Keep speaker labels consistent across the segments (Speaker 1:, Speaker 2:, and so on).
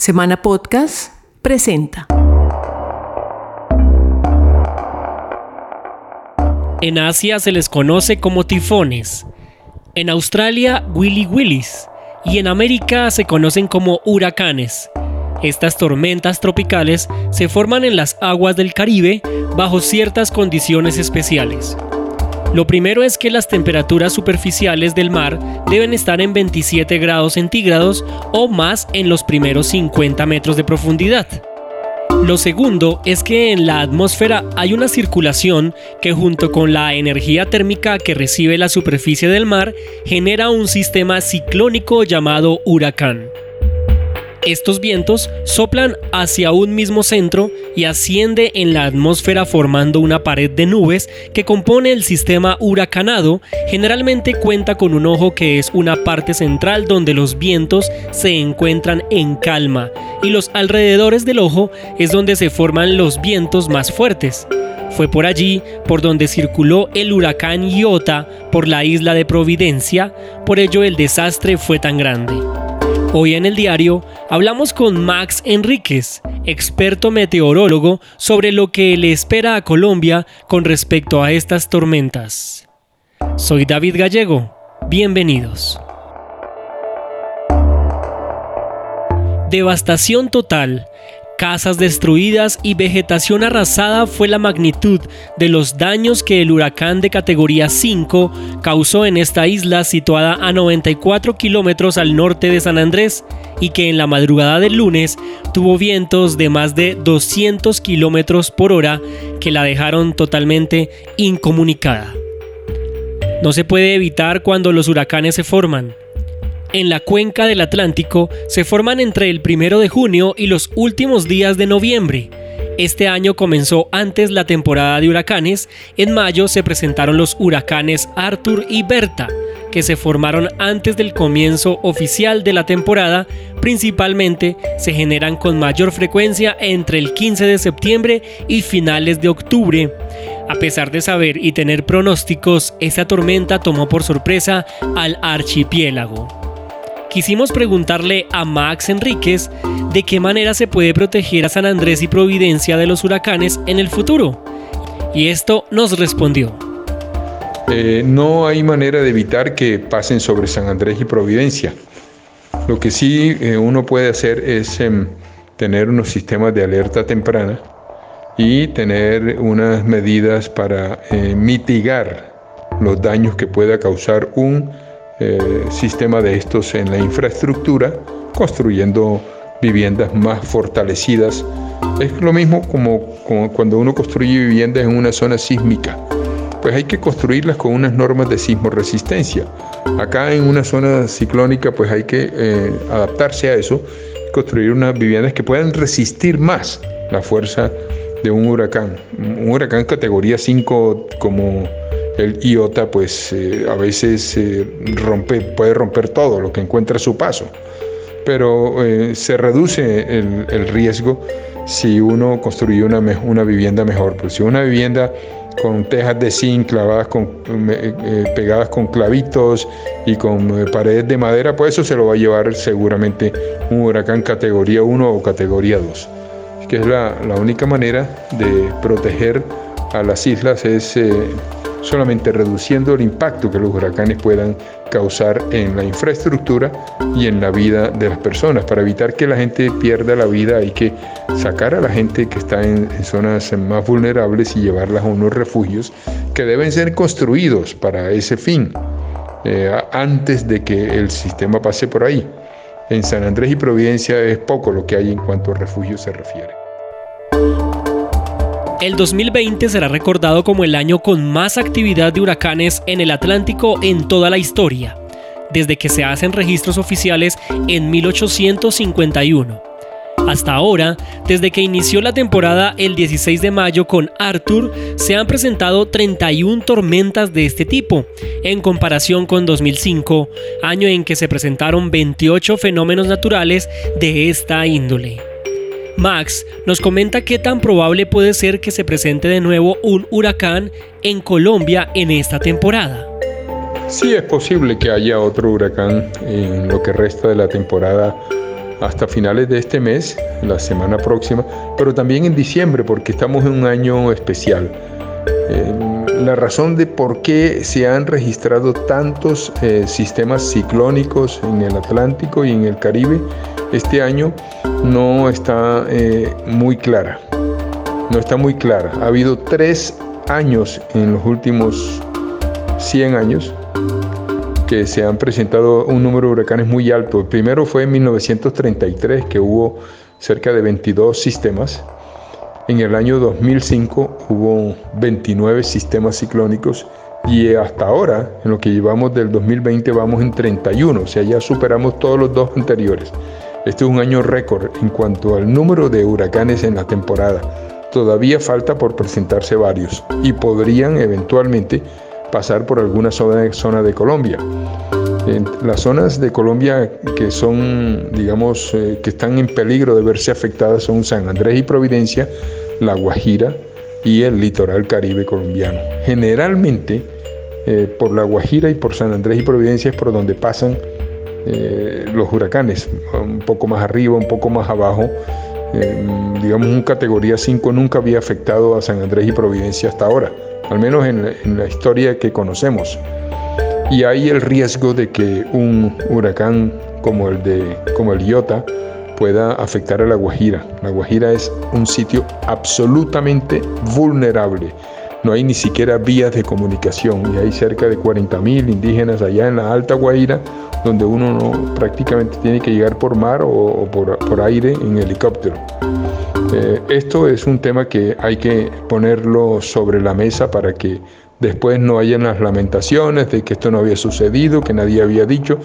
Speaker 1: Semana Podcast presenta.
Speaker 2: En Asia se les conoce como tifones, en Australia Willy Willis y en América se conocen como huracanes. Estas tormentas tropicales se forman en las aguas del Caribe bajo ciertas condiciones especiales. Lo primero es que las temperaturas superficiales del mar deben estar en 27 grados centígrados o más en los primeros 50 metros de profundidad. Lo segundo es que en la atmósfera hay una circulación que junto con la energía térmica que recibe la superficie del mar genera un sistema ciclónico llamado huracán. Estos vientos soplan hacia un mismo centro y asciende en la atmósfera formando una pared de nubes que compone el sistema huracanado. Generalmente cuenta con un ojo que es una parte central donde los vientos se encuentran en calma y los alrededores del ojo es donde se forman los vientos más fuertes. Fue por allí por donde circuló el huracán Iota por la isla de Providencia, por ello el desastre fue tan grande. Hoy en el diario hablamos con Max Enríquez, experto meteorólogo, sobre lo que le espera a Colombia con respecto a estas tormentas. Soy David Gallego, bienvenidos. Devastación total casas destruidas y vegetación arrasada fue la magnitud de los daños que el huracán de categoría 5 causó en esta isla situada a 94 kilómetros al norte de San Andrés y que en la madrugada del lunes tuvo vientos de más de 200 kilómetros por hora que la dejaron totalmente incomunicada. No se puede evitar cuando los huracanes se forman en la cuenca del Atlántico se forman entre el primero de junio y los últimos días de noviembre. Este año comenzó antes la temporada de huracanes, en mayo se presentaron los huracanes Arthur y Berta, que se formaron antes del comienzo oficial de la temporada, principalmente se generan con mayor frecuencia entre el 15 de septiembre y finales de octubre. A pesar de saber y tener pronósticos, esta tormenta tomó por sorpresa al archipiélago quisimos preguntarle a Max Enríquez de qué manera se puede proteger a San Andrés y Providencia de los huracanes en el futuro. Y esto nos respondió.
Speaker 3: Eh, no hay manera de evitar que pasen sobre San Andrés y Providencia. Lo que sí eh, uno puede hacer es em, tener unos sistemas de alerta temprana y tener unas medidas para eh, mitigar los daños que pueda causar un eh, sistema de estos en la infraestructura, construyendo viviendas más fortalecidas. Es lo mismo como, cuando uno construye viviendas en una zona sísmica. Pues hay que construirlas con unas normas de sismo resistencia. Acá en una zona ciclónica pues hay que eh, adaptarse a eso, construir unas viviendas que puedan resistir más la fuerza de un huracán. Un huracán categoría 5 como el iota pues eh, a veces eh, rompe, puede romper todo lo que encuentra a su paso, pero eh, se reduce el, riesgo si uno construye una, una vivienda mejor. Pues si una vivienda con tejas de zinc clavadas con, pegadas con clavitos y con paredes de madera, pues eso se lo va a llevar seguramente un huracán categoría 1 o categoría 2. Que es la, la única manera de proteger a las islas es solamente reduciendo el impacto que los huracanes puedan causar en la infraestructura y en la vida de las personas. Para evitar que la gente pierda la vida hay que sacar a la gente que está en, zonas más vulnerables y llevarlas a unos refugios que deben ser construidos para ese fin, eh, antes de que el sistema pase por ahí. En San Andrés y Providencia es poco lo que hay en cuanto a refugios se refiere.
Speaker 2: El 2020 será recordado como el año con más actividad de huracanes en el Atlántico en toda la historia, desde que se hacen registros oficiales en 1851. Hasta ahora, desde que inició la temporada el 16 de mayo con Arthur, se han presentado 31 tormentas de este tipo, en comparación con 2005, año en que se presentaron 28 fenómenos naturales de esta índole. Max nos comenta qué tan probable puede ser que se presente de nuevo un huracán en Colombia en esta temporada.
Speaker 3: Sí es posible que haya otro huracán en lo que resta de la temporada hasta finales de este mes, la semana próxima, pero también en diciembre porque estamos en un año especial. Eh, la razón de por qué se han registrado tantos eh, sistemas ciclónicos en el Atlántico y en el Caribe este año no está eh, muy clara. No está muy clara. Ha habido tres años en los últimos 100 años que se han presentado un número de huracanes muy alto. El primero fue en 1933, que hubo cerca de 22 sistemas. En el año 2005 hubo 29 sistemas ciclónicos y hasta ahora, en lo que llevamos del 2020, vamos en 31, o sea, ya superamos todos los dos anteriores. Este es un año récord en cuanto al número de huracanes en la temporada. Todavía falta por presentarse varios y podrían eventualmente pasar por alguna zona, de Colombia. Las zonas de Colombia que son, digamos, eh, que están en peligro de verse afectadas son San Andrés y Providencia, La Guajira y el litoral caribe colombiano. Generalmente, eh, por La Guajira y por San Andrés y Providencia es por donde pasan eh, los huracanes, un poco más arriba, un poco más abajo. digamos, un categoría 5 nunca había afectado a San Andrés y Providencia hasta ahora al menos en, la historia que conocemos. Y hay el riesgo de que un huracán como el, de, como el Iota pueda afectar a La Guajira. La Guajira es un sitio absolutamente vulnerable. No hay ni siquiera vías de comunicación y hay cerca de 40.000 indígenas allá en la Alta Guajira donde uno no, prácticamente tiene que llegar por mar o, por, por aire en helicóptero. Eh, esto es un tema que hay que ponerlo sobre la mesa para que después no hayan las lamentaciones de que esto no había sucedido, que nadie había dicho.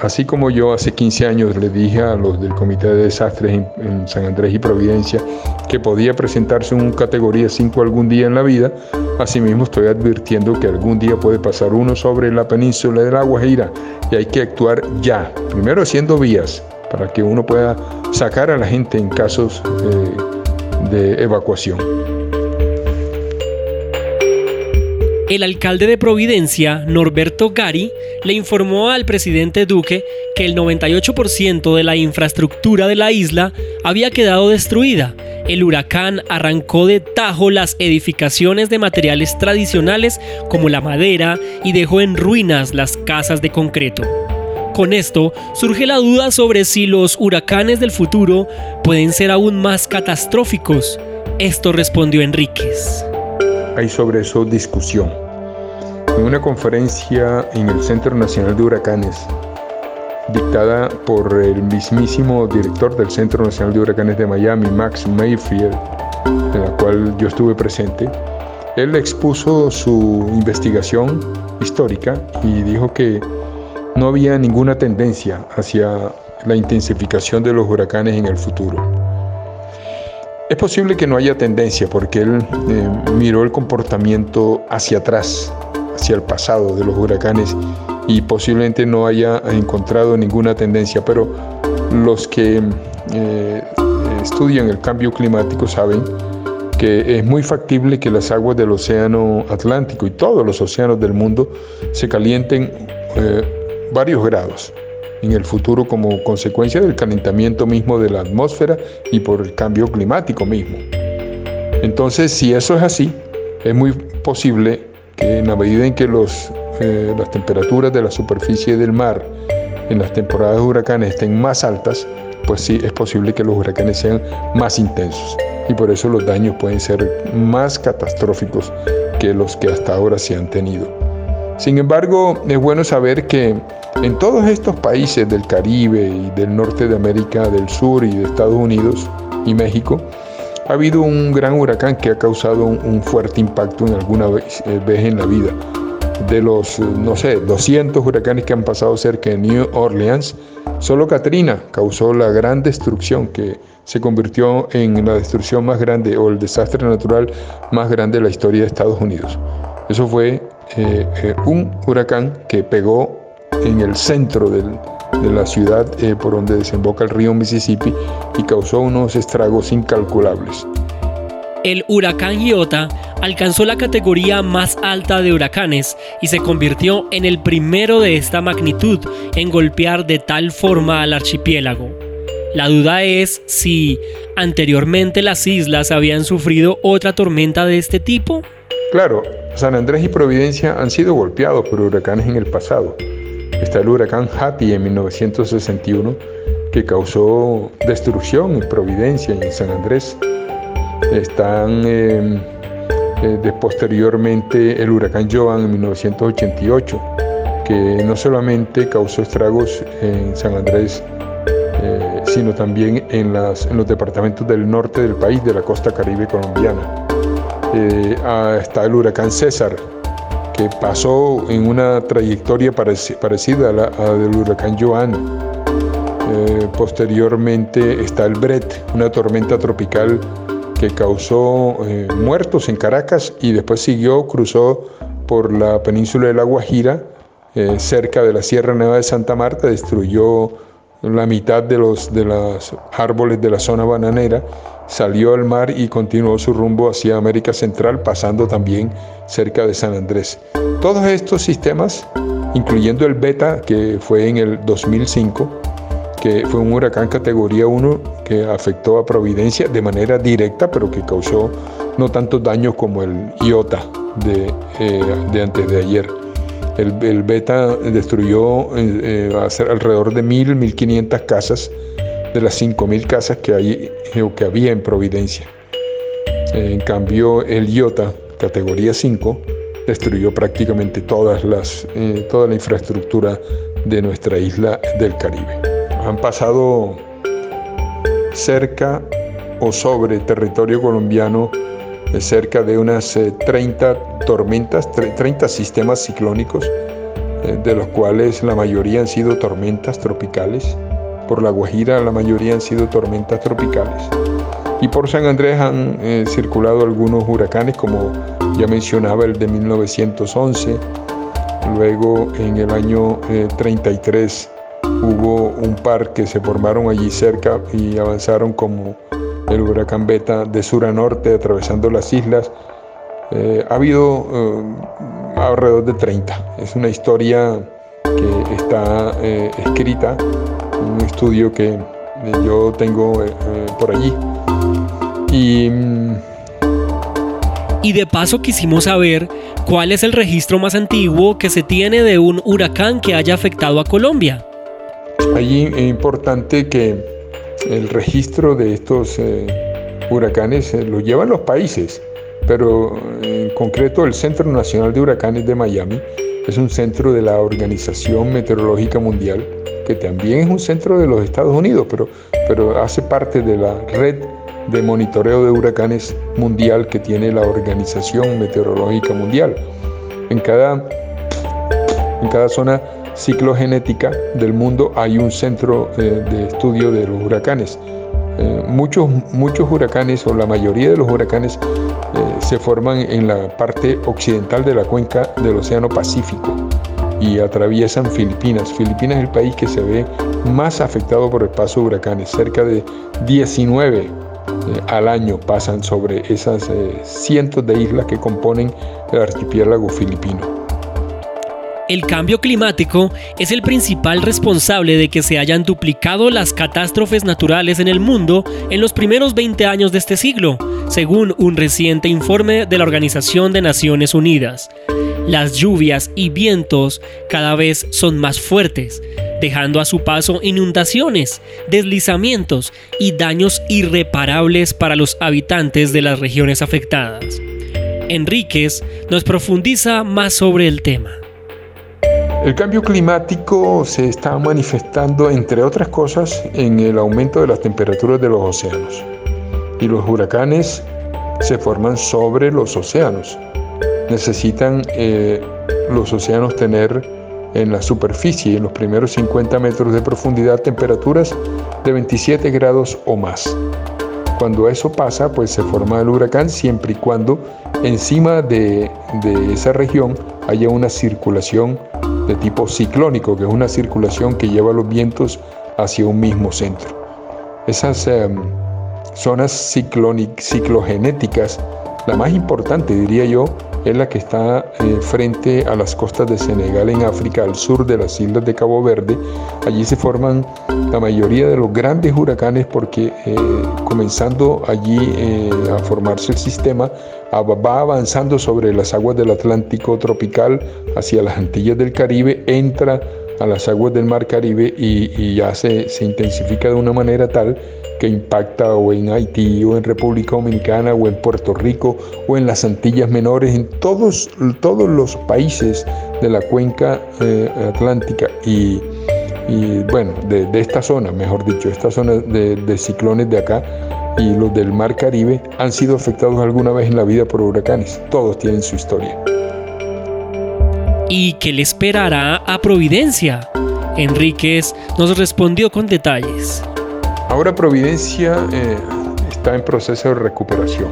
Speaker 3: Así como yo hace 15 años le dije a los del Comité de Desastres en, San Andrés y Providencia que podía presentarse un categoría 5 algún día en la vida, asimismo estoy advirtiendo que algún día puede pasar uno sobre la península de la Guajira y hay que actuar ya, primero haciendo vías, para que uno pueda sacar a la gente en casos eh, de evacuación.
Speaker 2: El alcalde de Providencia, Norberto Gari, le informó al presidente Duque que el 98% de la infraestructura de la isla había quedado destruida. El huracán arrancó de tajo las edificaciones de materiales tradicionales como la madera y dejó en ruinas las casas de concreto. Con esto surge la duda sobre si los huracanes del futuro pueden ser aún más catastróficos. Esto respondió Enríquez.
Speaker 3: Hay sobre eso discusión. En una conferencia en el Centro Nacional de Huracanes, dictada por el mismísimo director del Centro Nacional de Huracanes de Miami, Max Mayfield, en la cual yo estuve presente, él expuso su investigación histórica y dijo que no había ninguna tendencia hacia la intensificación de los huracanes en el futuro. Es posible que no haya tendencia porque él eh, miró el comportamiento hacia atrás, hacia el pasado de los huracanes y posiblemente no haya encontrado ninguna tendencia, pero los que eh, estudian el cambio climático saben que es muy factible que las aguas del océano Atlántico y todos los océanos del mundo se calienten eh, varios grados en el futuro como consecuencia del calentamiento mismo de la atmósfera y por el cambio climático mismo. Entonces, si eso es así, es muy posible que en la medida en que los, eh, las temperaturas de la superficie del mar en las temporadas de huracanes estén más altas, pues sí, es posible que los huracanes sean más intensos y por eso los daños pueden ser más catastróficos que los que hasta ahora se han tenido. Sin embargo, es bueno saber que en todos estos países del Caribe y del norte de América del Sur y de Estados Unidos y México, ha habido un gran huracán que ha causado un, fuerte impacto en alguna vez, eh, vez, en la vida. De los, no sé, 200 huracanes que han pasado cerca de New Orleans, solo Katrina causó la gran destrucción que se convirtió en la destrucción más grande o el desastre natural más grande de la historia de Estados Unidos. Eso fue eh, eh, un huracán que pegó en el centro de la ciudad eh, por donde desemboca el río Mississippi y causó unos estragos incalculables.
Speaker 2: El huracán Iota alcanzó la categoría más alta de huracanes y se convirtió en el primero de esta magnitud en golpear de tal forma al archipiélago. La duda es si anteriormente las islas habían sufrido otra tormenta de este tipo.
Speaker 3: Claro, San Andrés y Providencia han sido golpeados por huracanes en el pasado. Está el huracán Hattie en 1961 que causó destrucción en Providencia y en San Andrés. Están em, eh, posteriormente el huracán Joan en 1988, que no solamente causó estragos en San Andrés, eh, sino también en, los departamentos del norte del país, de la costa caribe colombiana. Eh, está el huracán César, que pasó en una trayectoria parecida a la del huracán Joan eh, posteriormente está el Bret, una tormenta tropical que causó eh, muertos en Caracas y después siguió, cruzó por la península de La Guajira, eh, cerca de la Sierra Nueva de Santa Marta, destruyó la mitad de los, de los árboles de la zona bananera, salió al mar y continuó su rumbo hacia América Central, pasando también cerca de San Andrés. Todos estos sistemas, incluyendo el Beta, que fue en el 2005, que fue un huracán categoría 1 que afectó a Providencia de manera directa, pero que causó no tantos daños como el Iota de, eh, antes de ayer. El, Beta destruyó eh, eh alrededor de 1.000, 1.500 casas de las 5.000 casas que, hay, eh, que había en Providencia. En cambio, el Iota, categoría 5, destruyó prácticamente todas las, toda la infraestructura de nuestra isla del Caribe han pasado cerca o sobre territorio colombiano cerca de unas 30 eh, tormentas, 30 sistemas ciclónicos, eh, de los cuales la mayoría han sido tormentas tropicales. Por La Guajira la mayoría han sido tormentas tropicales. Y por San Andrés han eh, circulado algunos huracanes, como ya mencionaba el de 1911, luego en el año 33 Hubo un par que se formaron allí cerca y avanzaron como el huracán Beta de sur a norte, atravesando las islas. Eh, ha habido eh, alrededor de 30. Es una historia que está eh, escrita, un estudio que yo tengo por allí. Y, mm,
Speaker 2: y de paso quisimos saber cuál es el registro más antiguo que se tiene de un huracán que haya afectado a Colombia.
Speaker 3: Allí es importante que el registro de estos eh, huracanes eh, lo llevan los países, pero en concreto el Centro Nacional de Huracanes de Miami es un centro de la Organización Meteorológica Mundial, que también es un centro de los Estados Unidos, pero, pero hace parte de la red de monitoreo de huracanes mundial que tiene la Organización Meteorológica Mundial. En cada, en cada zona ciclogenética del mundo hay un centro eh, de estudio de los huracanes. Eh, muchos, muchos huracanes o la mayoría de los huracanes eh, se forman en la parte occidental de la cuenca del Océano Pacífico y atraviesan Filipinas. Filipinas es el país que se ve más afectado por el paso de huracanes. Cerca de 19 al año pasan sobre esas cientos de islas que componen el archipiélago filipino.
Speaker 2: El cambio climático es el principal responsable de que se hayan duplicado las catástrofes naturales en el mundo en los primeros 20 años de este siglo, según un reciente informe de la Organización de Naciones Unidas. Las lluvias y vientos cada vez son más fuertes, dejando a su paso inundaciones, deslizamientos y daños irreparables para los habitantes de las regiones afectadas. Enríquez nos profundiza más sobre el tema.
Speaker 3: El cambio climático se está manifestando, entre otras cosas, en el aumento de las temperaturas de los océanos. Y los huracanes se forman sobre los océanos. Necesitan eh, los océanos tener en la superficie, en los primeros 50 metros de profundidad, temperaturas de 27 grados o más. Cuando eso pasa, pues se forma el huracán siempre y cuando encima de, de esa región haya una circulación de tipo ciclónico, que es una circulación que lleva los vientos hacia un mismo centro. Esas em, zonas ciclogenéticas, la más importante diría yo, es la que está eh, frente a las costas de Senegal en África, al sur de las islas de Cabo Verde. Allí se forman la mayoría de los grandes huracanes porque eh, comenzando allí eh, a formarse el sistema, va avanzando sobre las aguas del Atlántico tropical hacia las Antillas del Caribe, entra a las aguas del Mar Caribe y, ya se, se intensifica de una manera tal que impacta o en Haití o en República Dominicana o en Puerto Rico o en las Antillas Menores, en todos, todos los países de la cuenca eh, atlántica y, bueno, de, esta zona, mejor dicho, esta zona de, de ciclones de acá y los del Mar Caribe han sido afectados alguna vez en la vida por huracanes. Todos tienen su historia.
Speaker 2: ¿Y qué le esperará a Providencia? Enríquez nos respondió con detalles.
Speaker 3: Ahora Providencia eh, está en proceso de recuperación.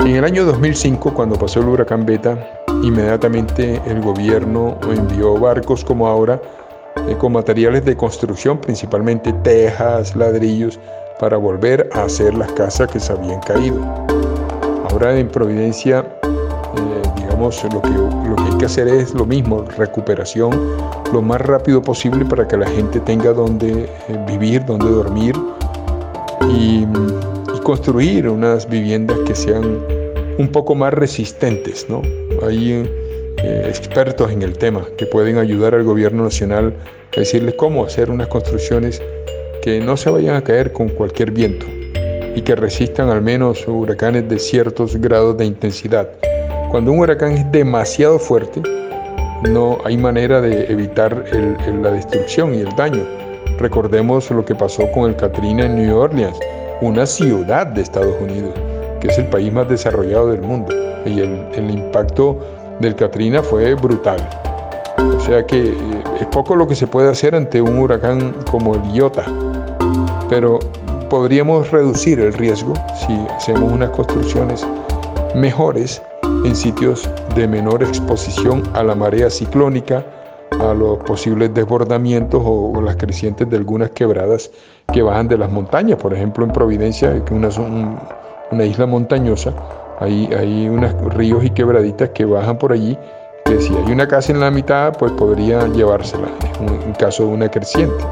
Speaker 3: En el año 2005, cuando pasó el huracán Beta, inmediatamente el gobierno envió barcos como ahora eh, con materiales de construcción, principalmente tejas, ladrillos, para volver a hacer las casas que se habían caído. Ahora en Providencia, eh, lo que, lo que hay que hacer es lo mismo, recuperación lo más rápido posible para que la gente tenga donde eh, vivir, donde dormir y, construir unas viviendas que sean un poco más resistentes. ¿no? Hay eh, expertos en el tema que pueden ayudar al gobierno nacional a decirles cómo hacer unas construcciones que no se vayan a caer con cualquier viento y que resistan al menos huracanes de ciertos grados de intensidad. Cuando un huracán es demasiado fuerte, no hay manera de evitar la destrucción y el daño. Recordemos lo que pasó con el Katrina en New Orleans, una ciudad de Estados Unidos, que es el país más desarrollado del mundo. Y el, impacto del Katrina fue brutal. O sea que eh, es poco lo que se puede hacer ante un huracán como el Iota, pero podríamos reducir el riesgo si hacemos unas construcciones mejores en sitios de menor exposición a la marea ciclónica, a los posibles desbordamientos o, las crecientes de algunas quebradas que bajan de las montañas. Por ejemplo, en Providencia, que una, una isla montañosa, hay, hay unos ríos y quebraditas que bajan por allí, que si hay una casa en la mitad, pues podría llevársela en caso de una creciente.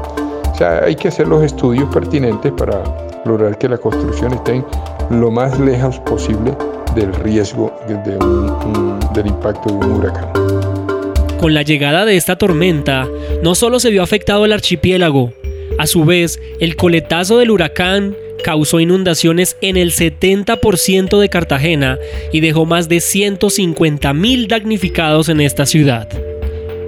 Speaker 3: O sea, hay que hacer los estudios pertinentes para lograr que las construcciones estén lo más lejos posible del riesgo del impacto de un huracán.
Speaker 2: Con la llegada de esta tormenta, no solo se vio afectado el archipiélago, a su vez, el coletazo del huracán causó inundaciones en el 70% de Cartagena y dejó más de 150.000 damnificados en esta ciudad.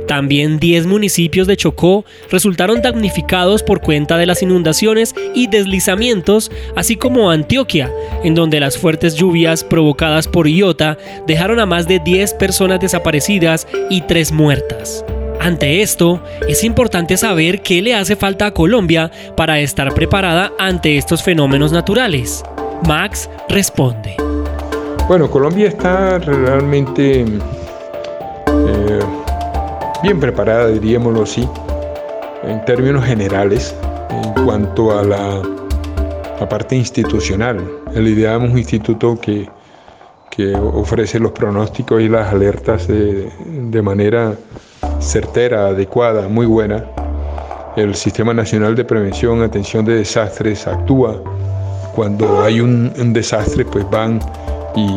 Speaker 2: También 10 municipios de Chocó resultaron damnificados por cuenta de las inundaciones y deslizamientos, así como Antioquia, en donde las fuertes lluvias provocadas por Iota dejaron a más de 10 personas desaparecidas y 3 muertas. Ante esto, es importante saber qué le hace falta a Colombia para estar preparada ante estos fenómenos naturales. Max responde.
Speaker 3: Bueno, Colombia está realmente bien preparada, diríamoslo así, en términos generales, en cuanto a la, parte institucional. El IDEAM es un instituto que, que, ofrece los pronósticos y las alertas de, de manera certera, adecuada, muy buena. El Sistema Nacional de Prevención, Atención de Desastres actúa. Cuando hay un, desastre, pues van y,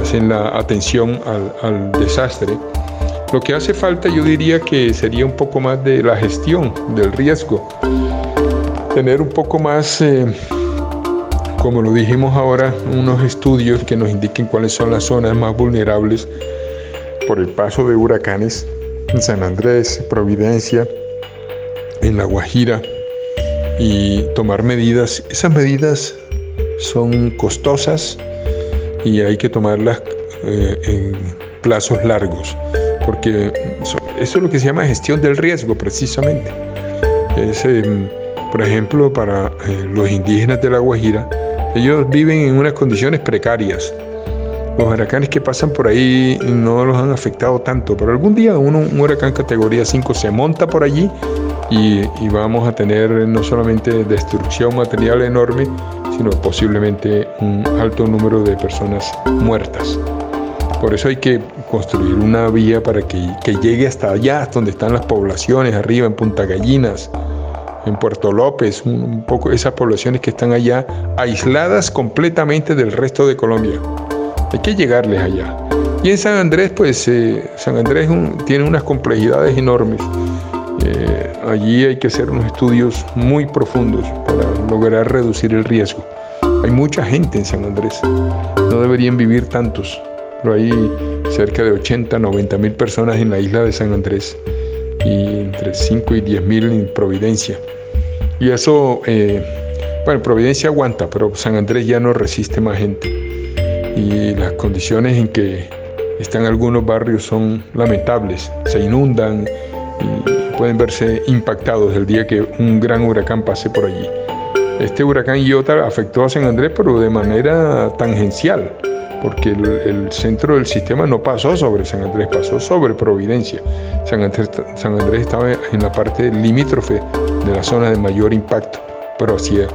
Speaker 3: hacen la atención al, al desastre lo que hace falta yo diría que sería un poco más de la gestión del riesgo, tener un poco más, eh, como lo dijimos ahora, unos estudios que nos indiquen cuáles son las zonas más vulnerables por el paso de huracanes en San Andrés, Providencia, en La Guajira y tomar medidas. Esas medidas son costosas y hay que tomarlas eh, en plazos largos porque eso, es lo que se llama gestión del riesgo precisamente. Em, por ejemplo, para eh, los indígenas de La Guajira, ellos viven en unas condiciones precarias. Los huracanes que pasan por ahí no los han afectado tanto, pero algún día un huracán categoría 5 se monta por allí y, vamos a tener no solamente destrucción material enorme, sino posiblemente un alto número de personas muertas. Por eso hay que construir una vía para que, que llegue hasta allá, donde están las poblaciones, arriba en Punta Gallinas, en Puerto López, un, poco esas poblaciones que están allá aisladas completamente del resto de Colombia. Hay que llegarles allá. Y en San Andrés, pues eh, San Andrés tiene unas complejidades enormes. Eh, allí hay que hacer unos estudios muy profundos para lograr reducir el riesgo. Hay mucha gente en San Andrés, no deberían vivir tantos pero hay cerca de 80, 90 mil personas en la isla de San Andrés y entre 5 y 10 mil en Providencia. Y eso, eh, bueno, Providencia aguanta, pero San Andrés ya no resiste más gente. Y las condiciones en que están algunos barrios son lamentables, se inundan y pueden verse impactados el día que un gran huracán pase por allí. Este huracán Iota afectó a San Andrés, pero de manera tangencial porque el, centro del sistema no pasó sobre San Andrés, pasó sobre Providencia. San Andrés, San Andrés estaba en la parte limítrofe de la zona de mayor impacto, pero así, eh,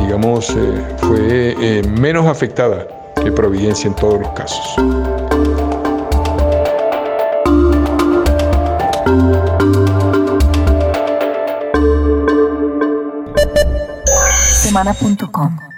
Speaker 3: digamos, eh, fue eh, menos afectada que Providencia en todos los casos.
Speaker 1: Semana.com